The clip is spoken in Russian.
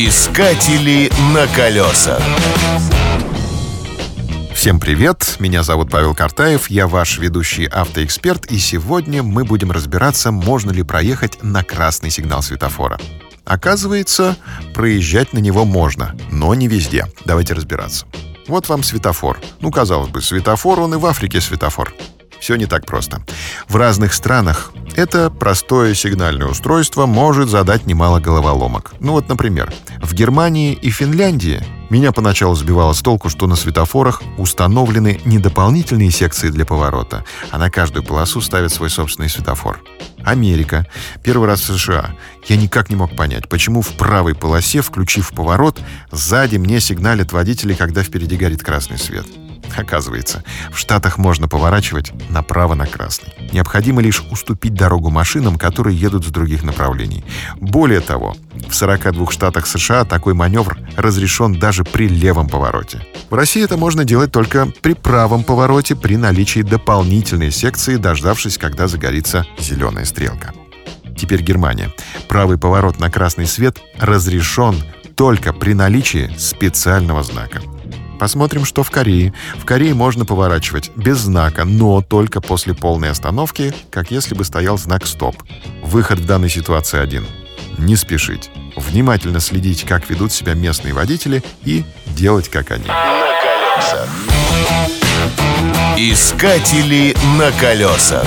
Искатели на колесах. Всем привет, меня зовут Павел Картаев, я ваш ведущий автоэксперт, и сегодня мы будем разбираться, можно ли проехать на красный сигнал светофора. Оказывается, проезжать на него можно, но не везде. Давайте разбираться. Вот вам светофор. Ну, казалось бы, светофор, он и в Африке светофор. Все не так просто. В разных странах это простое сигнальное устройство может задать немало головоломок. Ну вот, например, в Германии и Финляндии меня поначалу сбивало с толку, что на светофорах установлены не дополнительные секции для поворота, а на каждую полосу ставят свой собственный светофор. Америка. Первый раз в США. Я никак не мог понять, почему в правой полосе, включив поворот, сзади мне сигналят водители, когда впереди горит красный свет. Оказывается, в Штатах можно поворачивать направо на красный. Необходимо лишь уступить дорогу машинам, которые едут с других направлений. Более того, в 42 штатах США такой маневр разрешен даже при левом повороте. В России это можно делать только при правом повороте при наличии дополнительной секции, дождавшись, когда загорится зеленая стрелка. Теперь Германия. Правый поворот на красный свет разрешен только при наличии специального знака. Посмотрим, что в Корее. В Корее можно поворачивать без знака, но только после полной остановки, как если бы стоял знак «Стоп». Выход в данной ситуации один. Не спешить. Внимательно следить, как ведут себя местные водители и делать, как они. На колесах. Искатели на колесах.